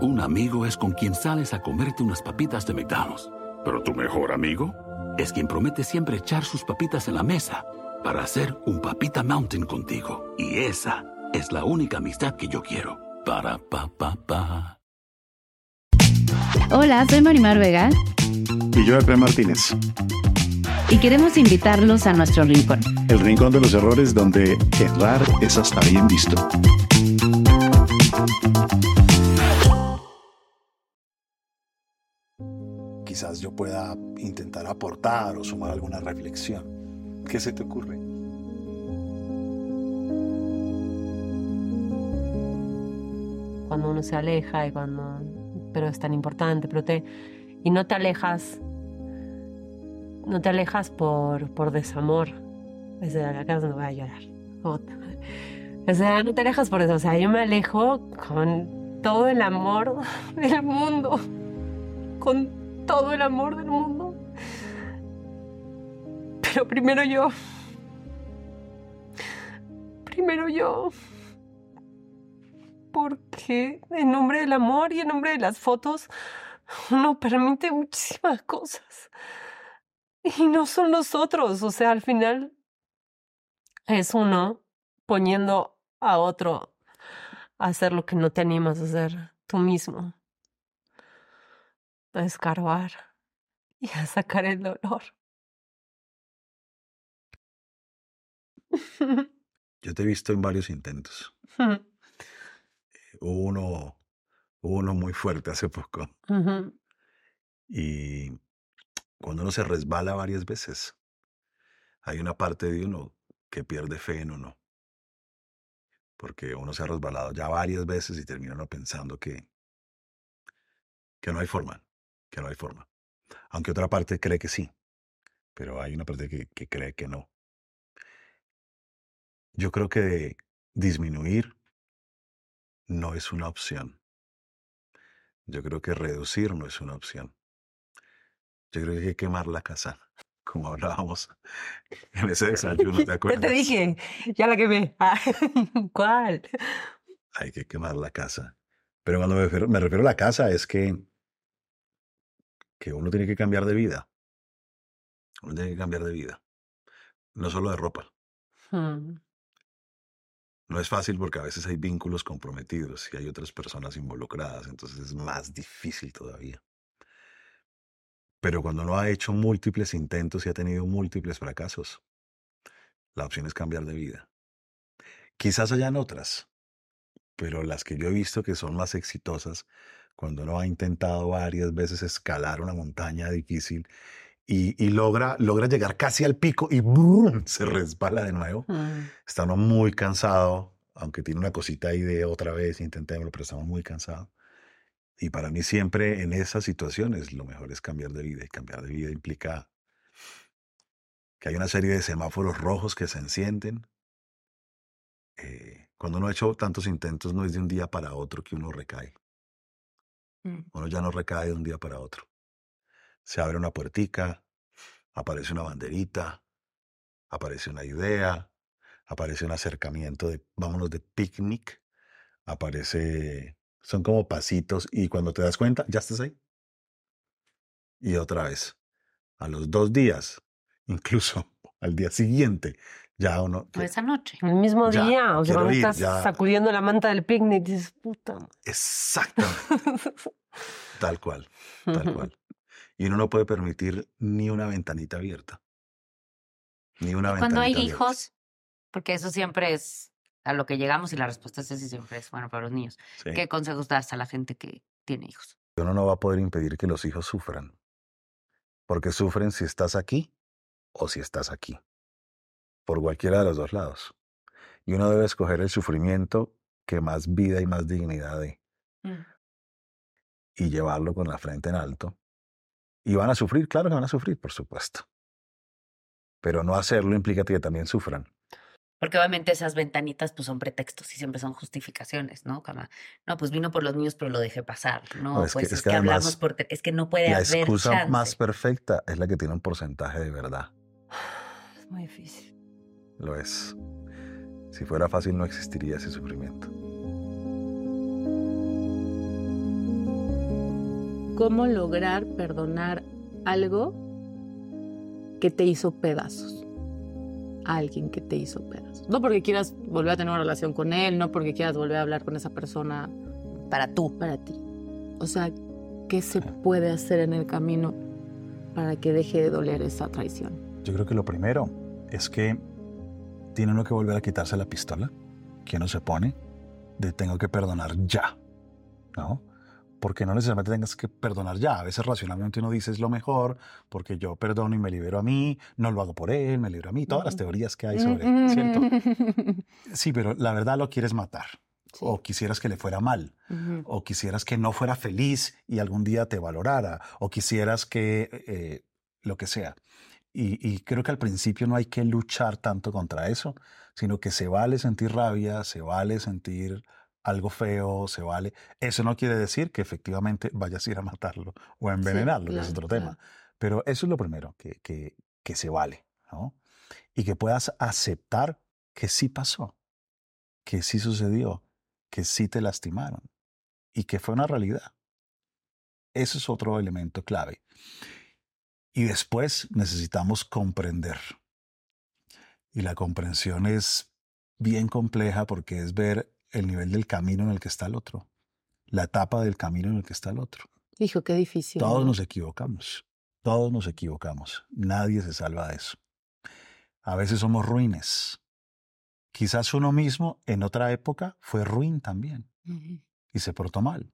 Un amigo es con quien sales a comerte unas papitas de McDonald's. Pero tu mejor amigo es quien promete siempre echar sus papitas en la mesa para hacer un papita mountain contigo. Y esa es la única amistad que yo quiero. Para pa pa pa. Hola, soy Marimar Vega. Y yo, Efraín Martínez. Y queremos invitarlos a nuestro rincón. El rincón de los errores donde errar es hasta bien visto. Quizás yo pueda intentar aportar o sumar alguna reflexión. ¿Qué se te ocurre? Cuando uno se aleja y cuando... Pero es tan importante, pero te... Y no te alejas... No te alejas por, por desamor. O sea, acá no voy a llorar. O sea, no te alejas por eso. O sea, yo me alejo con todo el amor del mundo. Con todo el amor del mundo. Pero primero yo. Primero yo. Porque en nombre del amor y en nombre de las fotos uno permite muchísimas cosas. Y no son nosotros. O sea, al final es uno poniendo a otro a hacer lo que no te animas a hacer tú mismo a escarbar y a sacar el dolor. Yo te he visto en varios intentos. Eh, hubo uno, uno muy fuerte hace poco. Y cuando uno se resbala varias veces, hay una parte de uno que pierde fe en uno. Porque uno se ha resbalado ya varias veces y termina uno pensando que, que no hay forma que no hay forma. Aunque otra parte cree que sí, pero hay una parte que, que cree que no. Yo creo que disminuir no es una opción. Yo creo que reducir no es una opción. Yo creo que hay que quemar la casa, como hablábamos en ese desayuno, ¿te acuerdas? te dije, ya la quemé. Ah, ¿Cuál? Hay que quemar la casa. Pero cuando me me refiero a la casa es que que uno tiene que cambiar de vida. Uno tiene que cambiar de vida. No solo de ropa. Hmm. No es fácil porque a veces hay vínculos comprometidos y hay otras personas involucradas, entonces es más difícil todavía. Pero cuando uno ha hecho múltiples intentos y ha tenido múltiples fracasos, la opción es cambiar de vida. Quizás hayan otras, pero las que yo he visto que son más exitosas cuando uno ha intentado varias veces escalar una montaña difícil y, logra, logra llegar casi al pico y se resbala de nuevo. Mm. Está uno muy cansado, aunque tiene una cosita ahí de otra vez, intentémoslo, pero estamos muy cansados. Y para mí siempre en esas situaciones lo mejor es cambiar de vida. Y cambiar de vida implica que hay una serie de semáforos rojos que se encienden. Eh, cuando uno ha hecho tantos intentos, no es de un día para otro que uno recae. Mm. Uno ya no recae de un día para otro. Se abre una puertica, aparece una banderita, aparece una idea, aparece un acercamiento de, vámonos de picnic, aparece, son como pasitos y cuando te das cuenta, ya estás ahí. Y otra vez, a los dos días, incluso al día siguiente, ya uno... Esa noche. El mismo Ya, día, o sea, cuando ir, estás ya. sacudiendo la manta del picnic, dices, puta. Exactamente, tal cual, tal cual. Y uno no puede permitir ni una ventanita abierta. Ni una ventanita Cuando hay abierta. hijos, porque eso siempre es a lo que llegamos y la respuesta es esa siempre es, bueno, para los niños. Sí. ¿Qué consejos das a la gente que tiene hijos? Uno no va a poder impedir que los hijos sufran. Porque sufren si estás aquí o si estás aquí. Por cualquiera de los dos lados. Y uno debe escoger el sufrimiento que más vida y más dignidad dé. Mm. Y llevarlo con la frente en alto. Y van a sufrir, claro que van a sufrir, por supuesto. Pero no hacerlo implica que también sufran. Porque obviamente esas ventanitas pues son pretextos y siempre son justificaciones, ¿no? Como, no, pues vino por los niños, pero lo dejé pasar. No, No, es que- pues es, es que, que hablamos además por... te- Es que no puede La haber excusa chance. más perfecta es la que tiene un porcentaje de verdad. Es muy difícil. Lo es. Si fuera fácil no existiría ese sufrimiento. ¿Cómo lograr perdonar algo que te hizo pedazos? A alguien que te hizo pedazos. No porque quieras volver a tener una relación con él, no porque quieras volver a hablar con esa persona Para tú. para ti. O sea, ¿qué se puede hacer en el camino para que deje de doler esa traición? Yo creo que lo primero es que tiene uno que volver a quitarse la pistola que uno se pone de tengo que perdonar ya, ¿no? Porque no necesariamente tengas que perdonar ya. A veces racionalmente uno dice es lo mejor porque yo perdono y me libero a mí, no lo hago por él, me libero a mí. Todas las teorías que hay sobre, ¿cierto? Sí, pero la verdad lo quieres matar. O quisieras que le fuera mal. O quisieras que no fuera feliz y algún día te valorara. O quisieras que eh, lo que sea. Y, y creo que al principio no hay que luchar tanto contra eso, sino que se vale sentir rabia, se vale sentir algo feo, se vale. Eso no quiere decir que efectivamente vayas a ir a matarlo o a envenenarlo, que es claro, otro claro. tema. Pero eso es lo primero, que, que, que se vale, ¿no? Y que puedas aceptar que sí pasó, que sí sucedió, que sí te lastimaron y que fue una realidad. Eso es otro elemento clave. Y después necesitamos comprender. Y la comprensión es bien compleja porque es ver el nivel del camino en el que está el otro, la etapa del camino en el que está el otro. Hijo, qué difícil. Todos ¿no? nos equivocamos, todos nos equivocamos, nadie se salva de eso. A veces somos ruines. Quizás uno mismo en otra época fue ruin también y se portó mal.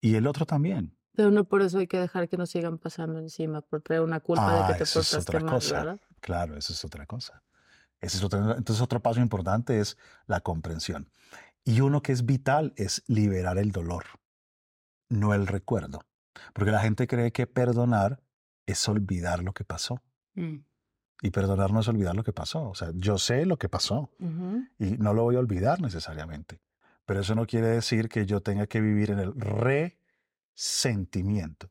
Y el otro también. Pero no por eso hay que dejar que nos sigan pasando encima, por traer una culpa Ah, de que te eso es otra mal, cosa. ¿verdad? Claro, eso es otra cosa. Ese es otro- entonces otro paso importante es la comprensión. Y uno que es vital es liberar el dolor, no el recuerdo. Porque la gente cree que perdonar es olvidar lo que pasó. Mm. Y perdonar no es olvidar lo que pasó. O sea, yo sé lo que pasó y no lo voy a olvidar necesariamente. Pero eso no quiere decir que yo tenga que vivir en el resentimiento.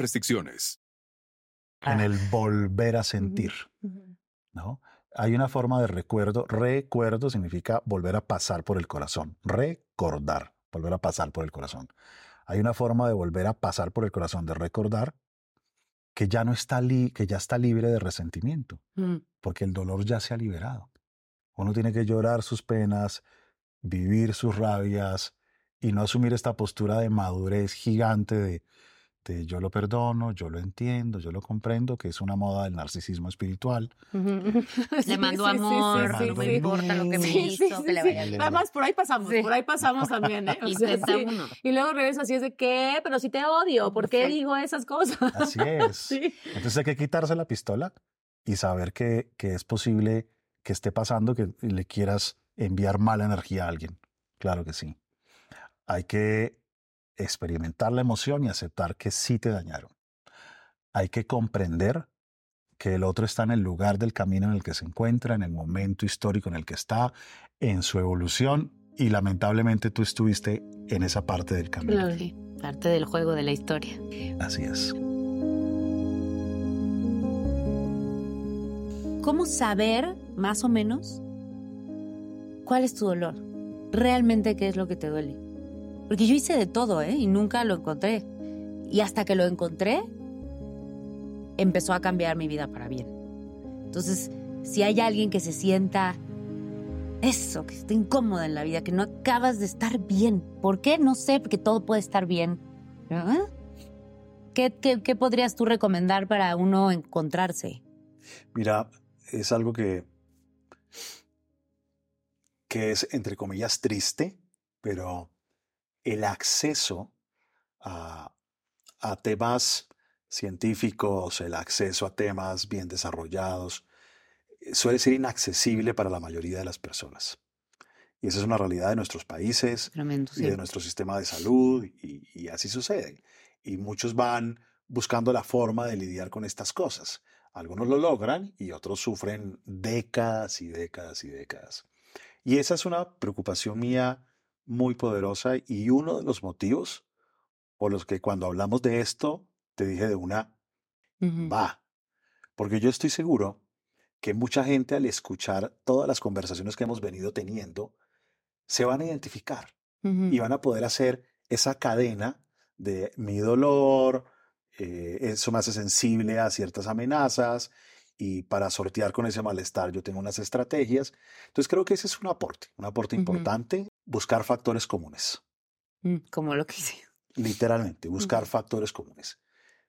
restricciones. En el volver a sentir. ¿no? Hay una forma de recuerdo. Recuerdo significa volver a pasar por el corazón. Recordar, volver a pasar por el corazón. Hay una forma de volver a pasar por el corazón, de recordar que ya no está li- que ya está libre de resentimiento, Mm. porque el dolor ya se ha liberado. Uno tiene que llorar sus penas, vivir sus rabias y no asumir esta postura de madurez gigante de, de yo lo perdono, yo lo entiendo, yo lo comprendo, que es una moda del narcisismo espiritual. Le mando amor, sí, no me importa lo que me hizo, que le vaya bien. Además, por ahí pasamos, por ahí pasamos también, ¿eh? O sea. Y luego regresa así es de, ¿qué? Pero si te odio, ¿por qué digo esas cosas? Así es. Entonces hay que quitarse la pistola y saber que, que es posible que esté pasando que le quieras enviar mala energía a alguien. Claro que sí. Hay que experimentar la emoción y aceptar que sí te dañaron. Hay que comprender que el otro está en el lugar del camino en el que se encuentra, en el momento histórico en el que está, en su evolución y lamentablemente tú estuviste en esa parte del camino. Claro. Sí, parte del juego de la historia. Así es. ¿Cómo saber, más o menos, cuál es tu dolor? Realmente qué es lo que te duele. Porque yo hice de todo, ¿eh? Y nunca lo encontré. Y hasta que lo encontré, empezó a cambiar mi vida para bien. Entonces, si hay alguien que se sienta eso, que está incómoda en la vida, que no acabas de estar bien. ¿Por qué? No sé, porque todo puede estar bien. ¿Ah? ¿Qué, qué, qué podrías tú recomendar para uno encontrarse? Mira, es algo que, que es, entre comillas, triste, pero el acceso a, a temas científicos, el acceso a temas bien desarrollados, eh, suele ser inaccesible para la mayoría de las personas. Y esa es una realidad de nuestros países Tremendo, y de nuestro sistema de salud, y, y así sucede. Y muchos van buscando la forma de lidiar con estas cosas. Algunos lo logran y otros sufren décadas y décadas y décadas. Y esa es una preocupación mía muy poderosa y uno de los motivos por los que cuando hablamos de esto, te dije de una, va. Porque yo estoy seguro que mucha gente al escuchar todas las conversaciones que hemos venido teniendo, se van a identificar y van a poder hacer esa cadena de mi dolor, eh, eso me hace sensible a ciertas amenazas y para sortear con ese malestar yo tengo unas estrategias. Entonces creo que ese es un aporte, un aporte importante, buscar factores comunes, Mm, Como lo que hice. literalmente, buscar factores comunes.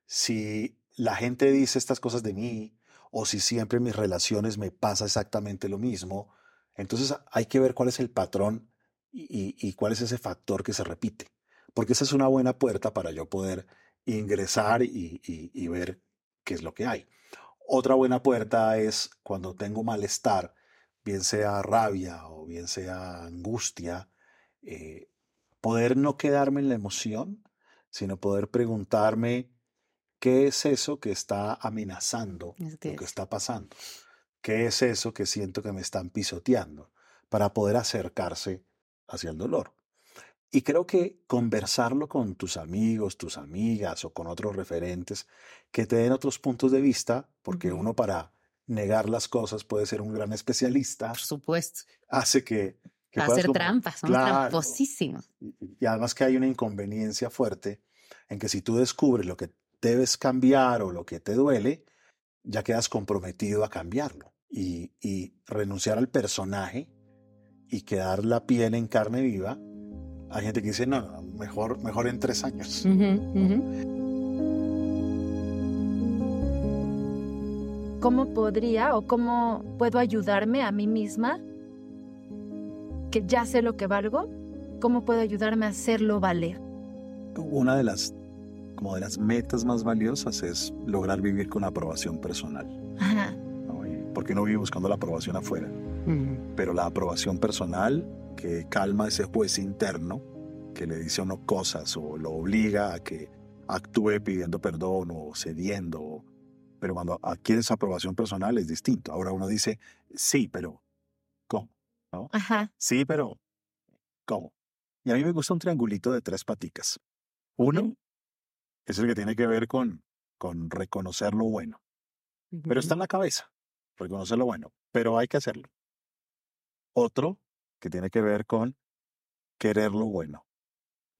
Si la gente dice estas cosas de mí o si siempre en mis relaciones me pasa exactamente lo mismo, entonces hay que ver cuál es el patrón y, y- y cuál es ese factor que se repite. Porque esa es una buena puerta para yo poder ingresar y, y- y ver qué es lo que hay. Otra buena puerta es cuando tengo malestar, bien sea rabia o bien sea angustia, eh, poder no quedarme en la emoción, sino poder preguntarme qué es eso que está amenazando lo que está pasando. ¿Qué es eso que siento que me están pisoteando? Para poder acercarse hacia el dolor. Y creo que conversarlo con tus amigos, tus amigas o con otros referentes que te den otros puntos de vista, porque uno para negar las cosas puede ser un gran especialista, Por supuesto. hace que... que hacer como- trampas, somos Claro. tramposísimos. y y además que hay una inconveniencia fuerte en que si tú descubres lo que debes cambiar o lo que te duele, ya quedas comprometido a cambiarlo. Y, y renunciar al personaje y quedar la piel en carne viva, hay gente que dice, no, no, mejor, mejor en tres años. Ujú, ujú. ¿Cómo podría o cómo puedo ayudarme a mí misma? Que ya sé lo que valgo. ¿Cómo puedo ayudarme a hacerlo valer? Una de las, como de las metas más valiosas es lograr vivir con aprobación personal. Ajá. ¿no? Porque uno vive buscando la aprobación afuera. Pero la aprobación personal que calma ese juez interno que le dice a uno cosas o lo obliga a que actúe pidiendo perdón o cediendo. Pero cuando adquiere esa aprobación personal es distinto. Ahora uno dice, sí, pero ¿cómo? ¿No? Ajá. Sí, pero ¿cómo? Y a mí me gusta un triangulito de tres paticas. Uno es el que tiene que ver con, con reconocer lo bueno. Pero está en la cabeza, reconocer lo bueno, pero hay que hacerlo. Otro que tiene que ver con querer lo bueno.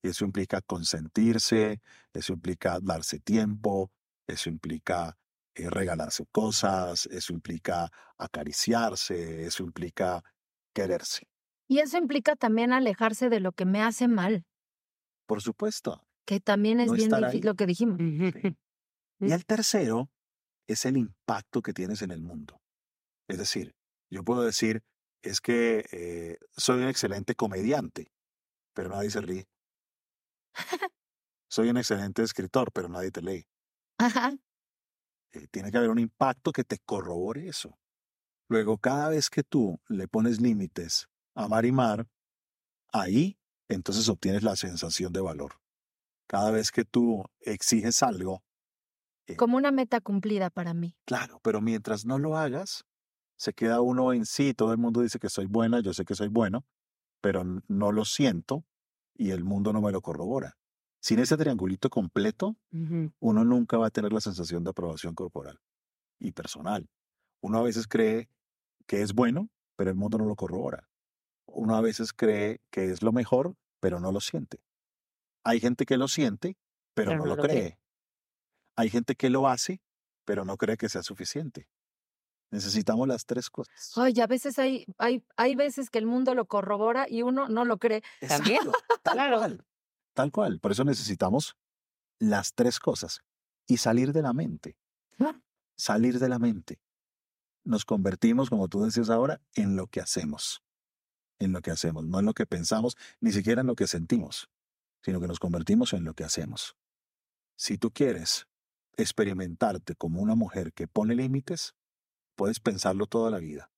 Y eso implica consentirse, eso implica darse tiempo, eso implica eh, regalarse cosas, eso implica acariciarse, eso implica quererse. Y eso implica también alejarse de lo que me hace mal, Por supuesto. que también es No bien difícil lo que dijimos. Y el tercero es el impacto que tienes en el mundo. Es decir, yo puedo decir, es que eh, soy un excelente comediante, pero nadie se ríe. Soy un excelente escritor, pero nadie te lee. Ajá. Eh, tiene que haber un impacto que te corrobore eso. Luego, cada vez que tú le pones límites a Marimar, ahí entonces obtienes la sensación de valor. Cada vez que tú exiges algo, Como una meta cumplida para mí. Claro, pero mientras no lo hagas, se queda uno en sí. Todo el mundo dice que soy buena, yo sé que soy bueno, pero no lo siento y el mundo no me lo corrobora. Sin ese triangulito completo, Ujú. uno nunca va a tener la sensación de aprobación corporal y personal. Uno a veces cree que es bueno, pero el mundo no lo corrobora. Uno a veces cree que es lo mejor, pero no lo siente. Hay gente que lo siente, pero, no, lo cree. Hay gente que lo hace, pero no cree que sea suficiente. Necesitamos las tres cosas. Ay, a veces hay, hay, hay veces que el mundo lo corrobora y uno no lo cree. También, tal claro. cual. Tal cual. Por eso necesitamos las tres cosas. Y salir de la mente. Ah. Salir de la mente. Nos convertimos, como tú decías ahora, en lo que hacemos. En lo que hacemos, no en lo que pensamos, ni siquiera en lo que sentimos, sino que nos convertimos en lo que hacemos. Si tú quieres experimentarte como una mujer que pone límites, puedes pensarlo toda la vida.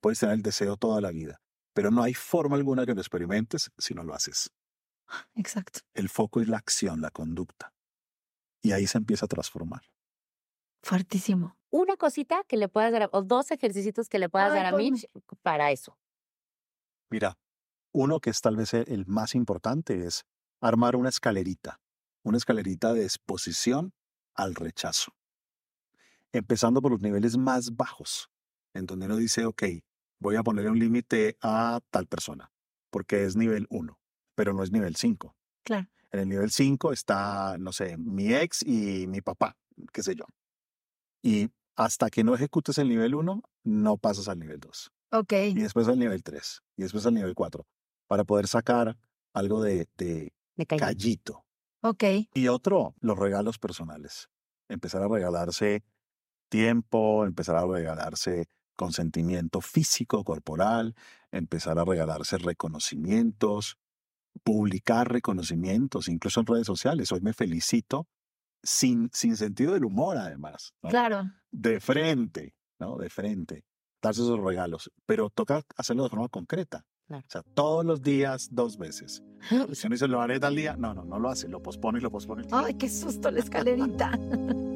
Puedes tener el deseo toda la vida. Pero no hay forma alguna que lo experimentes si no lo haces. Exacto. El foco es la acción, la conducta. Y ahí se empieza a transformar. Fuertísimo. Una cosita que le puedas dar, a- o dos ejercicios que le puedas Ay, dar a. Mitch para eso. Mira, uno que es tal vez el más importante es armar una escalerita, una escalerita de exposición al rechazo. Empezando por los niveles más bajos, en donde uno dice, ok, voy a ponerle un límite a tal persona, porque es nivel 1, pero no es nivel 5. Claro. En el nivel 5 está, no sé, mi ex y mi papá, qué sé yo. Y hasta que no ejecutes el nivel 1, no pasas al nivel 2 Ok. y después al nivel 3 y después al nivel 4 para poder sacar algo de, de caí. callito. Ok. Y otro, los regalos personales. Empezar a regalarse tiempo, empezar a regalarse consentimiento físico, corporal, empezar a regalarse reconocimientos, publicar reconocimientos, incluso en redes sociales. Hoy me felicito sin, sin sentido del humor, además. ¿no? Claro. de frente, ¿no? De frente, darse esos regalos, pero toca hacerlo de forma concreta. Claro. O sea, todos los días, dos veces. Si uno dice, lo haré tal día, no, no, no lo hace, lo pospone y lo pospone. Ay, qué susto la escalerita.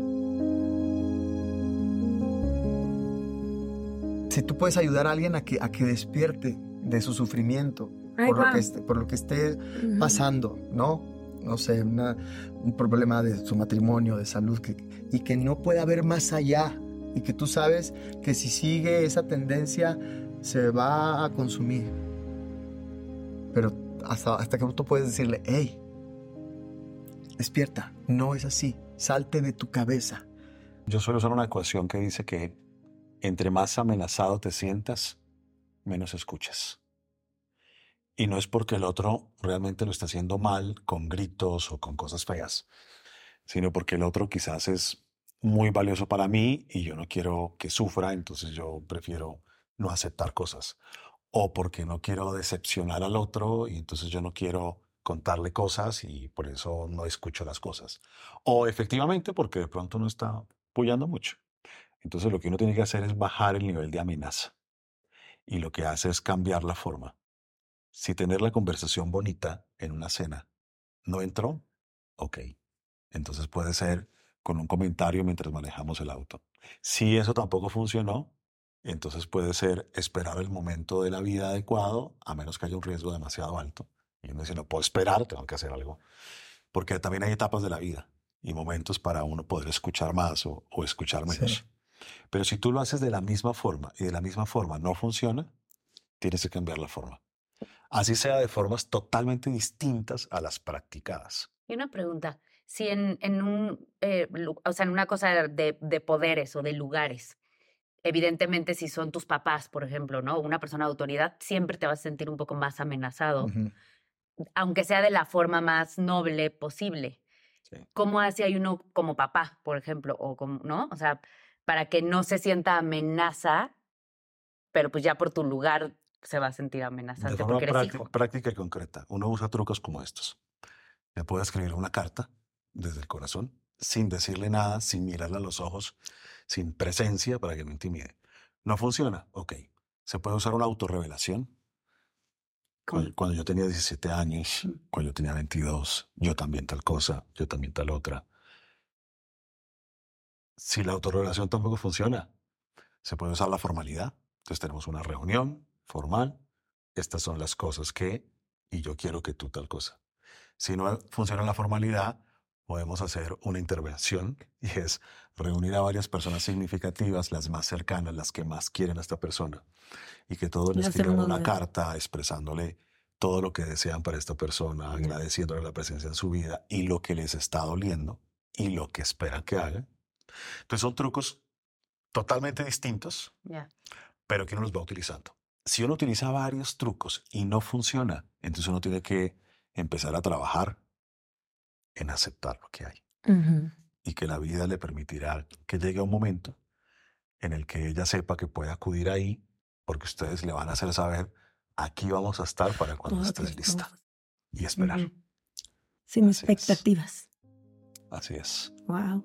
Si tú puedes ayudar a alguien a que, a que despierte de su sufrimiento Ay, por, lo que esté, por lo que esté pasando, ¿no? No sé, una- un problema de su matrimonio, de salud, que, y que no pueda ver más allá. Y que tú sabes que si sigue esa tendencia se va a consumir. Pero hasta, hasta que tú puedes decirle, hey, despierta, no es así, salte de tu cabeza. Yo suelo usar una ecuación que dice que entre más amenazado te sientas, menos escuchas. Y no es porque el otro realmente lo está haciendo mal, con gritos o con cosas feas, sino porque el otro quizás es muy valioso para mí y yo no quiero que sufra, entonces yo prefiero no aceptar cosas. O porque no quiero decepcionar al otro y entonces yo no quiero contarle cosas y por eso no escucho las cosas. O efectivamente porque de pronto no está apoyando mucho. Entonces lo que uno tiene que hacer es bajar el nivel de amenaza. Y lo que hace es cambiar la forma. Si tener la conversación bonita en una cena no entró, ok. Entonces puede ser con un comentario mientras manejamos el auto. Si eso tampoco funcionó, entonces puede ser esperar el momento de la vida adecuado, a menos que haya un riesgo demasiado alto. Y uno dice, no puedo esperar, tengo que hacer algo. Porque también hay etapas de la vida y momentos para uno poder escuchar más o, o escuchar menos. Sí. Pero si tú lo haces de la misma forma y de la misma forma no funciona, tienes que cambiar la forma. Así sea de formas totalmente distintas a las practicadas. Y una pregunta, si en, en un, eh, o sea, en una cosa de, de poderes o de lugares, evidentemente si son tus papás, por ejemplo, ¿no? Una persona de autoridad, siempre te vas a sentir un poco más amenazado, aunque sea de la forma más noble posible. Sí. ¿Cómo hace hay uno como papá, por ejemplo, o como, ¿no? O sea, para que no se sienta amenaza, pero pues ya por tu lugar se va a sentir De amenazante forma porque eres hijo. práctica y concreta, uno usa trucos como estos. Me puedo escribir una carta desde el corazón, sin decirle nada, sin mirarle a los ojos, sin presencia para que no intimide. ¿No funciona? Ok. Se puede usar una autorrevelación. Cuando, cuando yo tenía 17 años, cuando yo tenía 22, yo también tal cosa, yo también tal otra. Si la autorrevelación tampoco funciona, se puede usar la formalidad. Entonces tenemos una reunión formal. Estas son las cosas que, y yo quiero que tú tal cosa. Si no funciona la formalidad, podemos hacer una intervención y es reunir a varias personas significativas, las más cercanas, las que más quieren a esta persona, y que todos hacer escriban una carta expresándole todo lo que desean para esta persona, agradeciéndole la presencia en su vida y lo que les está doliendo y lo que esperan que haga. Entonces son trucos totalmente distintos, Ya. pero que uno los va utilizando. Si uno utiliza varios trucos y no funciona, entonces uno tiene que empezar a trabajar en aceptar lo que hay y que la vida le permitirá que llegue un momento en el que ella sepa que puede acudir ahí porque ustedes le van a hacer saber aquí vamos a estar para cuando estés lista y esperar. Ujú. Sin Así es. expectativas. Así es. Wow.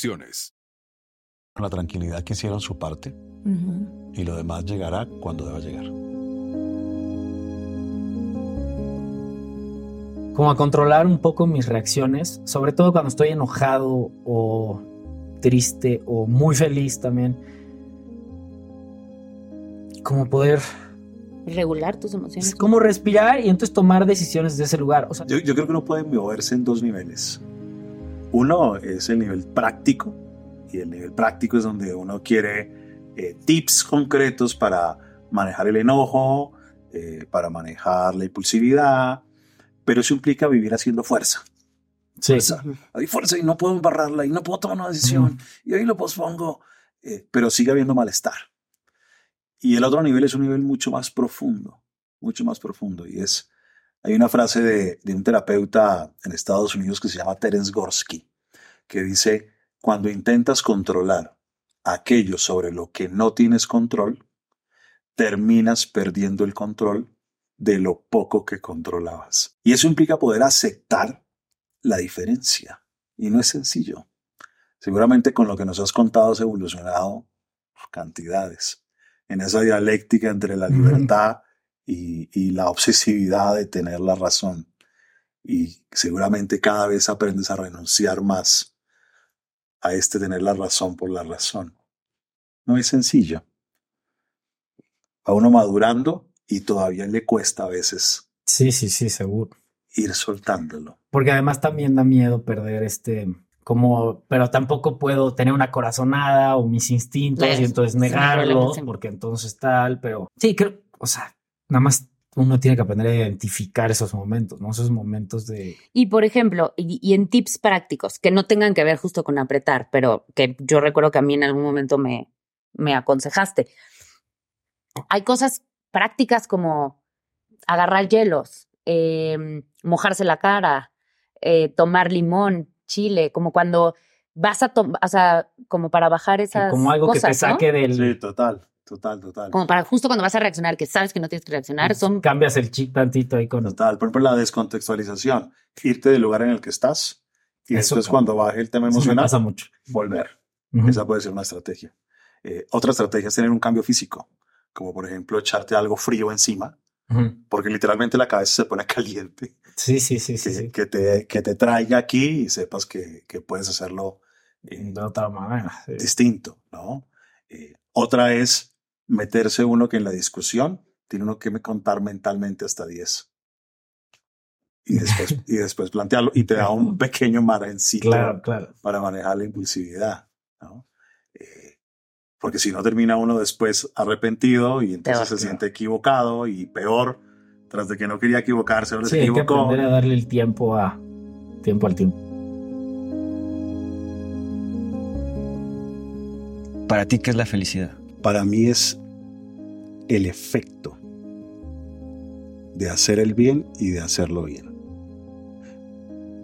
Con la tranquilidad que hicieron su parte y lo demás llegará cuando deba llegar. como a controlar un poco mis reacciones, sobre todo cuando estoy enojado o triste o muy feliz también. Como poder, Regular tus emociones. como respirar y entonces tomar decisiones de ese lugar. O sea, Yo, yo creo que uno puede moverse en dos niveles. Uno es el nivel práctico, y el nivel práctico es donde uno quiere eh, tips concretos para manejar el enojo, eh, para manejar la impulsividad, pero eso implica vivir haciendo fuerza. sí, Fuerza. Hay fuerza y no puedo embarrarla y no puedo tomar una decisión y ahí lo pospongo, eh, pero sigue habiendo malestar. Y el otro nivel es un nivel mucho más profundo, mucho más profundo, y es hay una frase de, de un terapeuta en Estados Unidos que se llama Terence Gorsky, que dice, cuando intentas controlar aquello sobre lo que no tienes control, terminas perdiendo el control de lo poco que controlabas. Y eso implica poder aceptar la diferencia. Y no es sencillo. Seguramente con lo que nos has contado has evolucionado cantidades en esa dialéctica entre la libertad y, y la obsesividad de tener la razón. Y seguramente cada vez aprendes a renunciar más a este tener la razón por la razón. No es sencillo. A uno madurando y todavía le cuesta a veces sí, sí, sí, seguro. ir soltándolo. Porque además también da miedo perder este, como, pero tampoco puedo tener una corazonada o mis instintos Eso, y entonces negarlo, porque entonces tal, pero sí, creo, o sea, nada más uno tiene que aprender a identificar esos momentos, ¿no? Esos momentos de... Y por ejemplo, y, y en tips prácticos que no tengan que ver justo con apretar, pero que yo recuerdo que a mí en algún momento me, me aconsejaste. Hay cosas prácticas como agarrar hielos, eh, mojarse la cara, eh, tomar limón, chile, como cuando vas a tomar, o sea, como para bajar que esas como algo cosas, que te ¿no? saque del... Sí, total, total, total. Como para justo cuando vas a reaccionar, que sabes que no tienes que reaccionar, son Cambias el chip tantito ahí con... Total, por ejemplo, la descontextualización, irte del lugar en el que estás y Eso, después cuando baje el tema emocional, pasa mucho. volver. Ujú. Esa puede ser una estrategia. Eh, otra estrategia es tener un cambio físico, como por ejemplo echarte algo frío encima, Ujú. porque porque literalmente la cabeza se pone caliente, Sí, sí, sí, sí, que, sí. que te, que te traiga aquí y sepas que, que puedes hacerlo eh, De otra manera. sí. distinto, ¿no? Eh, otra es meterse uno que en la discusión tiene uno que me contar mentalmente hasta 10. Y después, y después plantearlo y te da un pequeño margencito Claro, claro. para manejar la impulsividad, ¿no? Eh, porque si no termina uno después arrepentido y entonces Peor, se claro. siente equivocado y peor, tras de que no quería equivocarse, ahora Sí, se hay que equivocó. aprender a darle el tiempo a tiempo al tiempo. Para ti, ¿qué es la felicidad? Para mí es el efecto de hacer el bien y de hacerlo bien.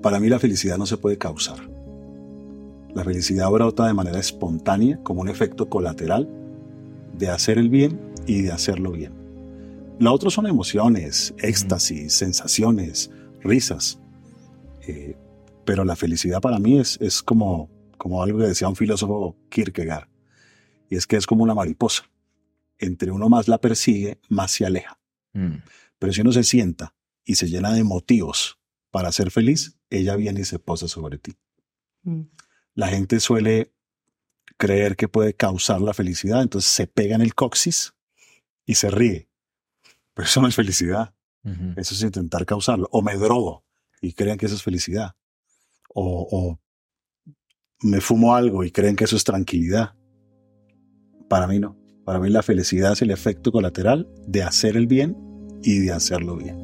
Para mí la felicidad no se puede causar. La felicidad brota de manera espontánea como un efecto colateral de hacer el bien y de hacerlo bien. Lo otro son emociones, éxtasis, sensaciones, risas. Eh, pero la felicidad para mí es, es como, como algo que decía un filósofo Kierkegaard. Y es que es como una mariposa. Entre uno más la persigue, más se aleja. Mm. Pero si uno se sienta y se llena de motivos para ser feliz, ella viene y se posa sobre ti. Mm. La gente suele creer que puede causar la felicidad, entonces se pega en el coxis y se ríe. Pero eso no es felicidad. Eso es intentar causarlo. O me drogo y creen que eso es felicidad. O, o me fumo algo y creen que eso es tranquilidad. Para mí no. Para mí la felicidad es el efecto colateral de hacer el bien y de hacerlo bien.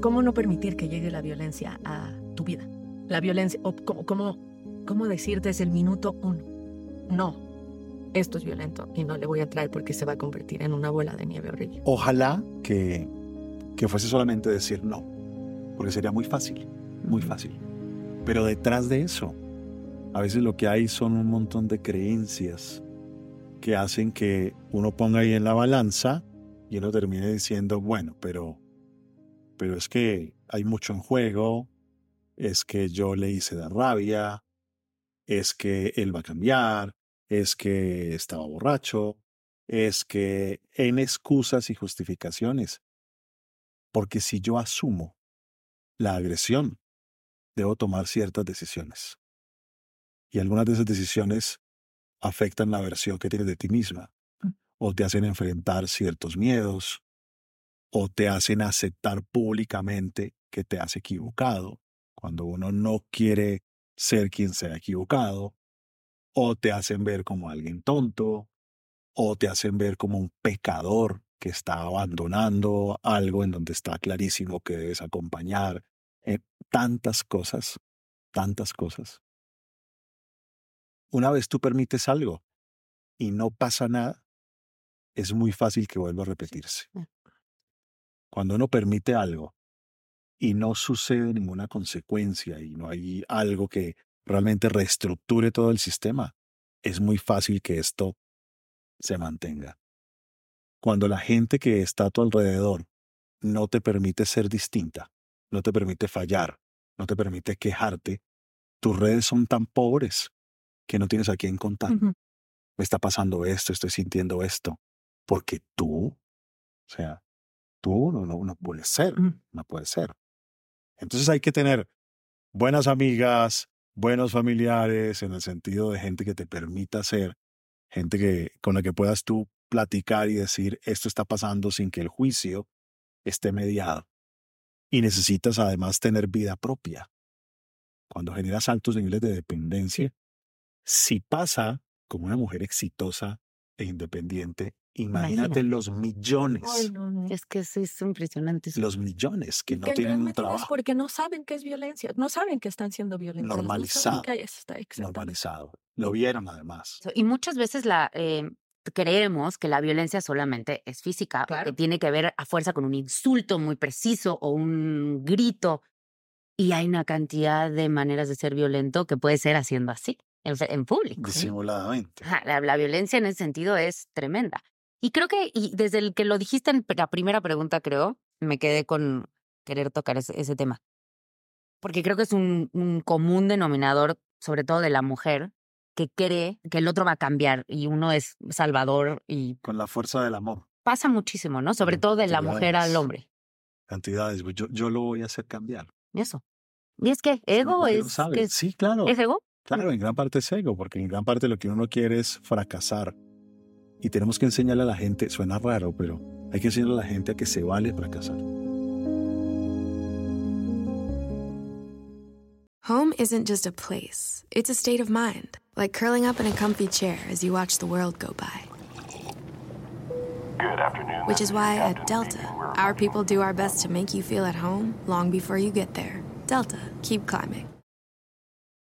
¿Cómo no permitir que llegue la violencia a tu vida? La violencia, o cómo, cómo, cómo decir desde el minuto uno, no, esto es violento y no le voy a traer porque se va a convertir en una bola de nieve horrible. Ojalá que, que fuese solamente decir no, porque sería muy fácil, muy fácil. Pero detrás de eso, a veces lo que hay son un montón de creencias que hacen que uno ponga ahí en la balanza y uno termine diciendo, bueno, pero, pero es que hay mucho en juego, es que yo le hice de rabia, es que él va a cambiar, es que estaba borracho, es que en excusas y justificaciones. Porque si yo asumo la agresión, debo tomar ciertas decisiones. Y algunas de esas decisiones afectan la versión que tienes de ti misma, o te hacen enfrentar ciertos miedos, o te hacen aceptar públicamente que te has equivocado, cuando uno no quiere ser quien se ha equivocado, o te hacen ver como alguien tonto, o te hacen ver como un pecador que está abandonando algo en donde está clarísimo que debes acompañar. Eh, tantas cosas, tantas cosas. Una vez tú permites algo y no pasa nada, es muy fácil que vuelva a repetirse. Cuando uno permite algo y no sucede ninguna consecuencia y no hay algo que realmente reestructure todo el sistema, es muy fácil que esto se mantenga. Cuando la gente que está a tu alrededor no te permite ser distinta, no te permite fallar, no te permite quejarte, tus redes son tan pobres que no tienes a quién contar. Me está pasando esto, estoy sintiendo esto. Porque tú, o sea, tú no, no, no puedes ser, no puedes ser. Entonces hay que tener buenas amigas, buenos familiares, en el sentido de gente que te permita ser, gente que, con la que puedas tú platicar y decir, esto está pasando sin que el juicio esté mediado. Y necesitas además tener vida propia. Cuando generas altos niveles de dependencia, si pasa como una mujer exitosa e independiente, imagínate los millones. Es que eso es impresionante. Los millones que, no que tienen un trabajo porque no saben qué es violencia, no saben que están siendo violentos. normalizado. está normalizado. Lo vieron además. Y muchas veces la eh, creemos que la violencia solamente es física, que tiene que ver a fuerza con un insulto muy preciso o un grito. Y hay una cantidad de maneras de ser violento que puede ser haciendo así, en, en público. Disimuladamente. Ajá, La, la violencia en ese sentido es tremenda. Y creo que y desde el que lo dijiste en la primera pregunta, creo, me quedé con querer tocar ese, ese tema. Porque creo que es un, un común denominador, sobre todo de la mujer, que cree que el otro va a cambiar y uno es salvador y Con la fuerza del amor. pasa muchísimo, ¿no? Sobre todo de la mujer al hombre. Cantidades. pues Yo, yo lo voy a hacer cambiar. Eso. Y es que ego es. que es- Sí, claro. ¿Es ego? Claro, en gran parte es ego, porque en gran parte lo que uno quiere es fracasar. Y tenemos que enseñarle a la gente, suena raro, pero hay que enseñarle a la gente a que se vale fracasar. Home isn't just a place, it's a state of mind, like curling up in a comfy chair as you watch the world go by. Good afternoon. Which is why at Delta, our people do our best to make you feel at home long before you get there. Delta, keep climbing.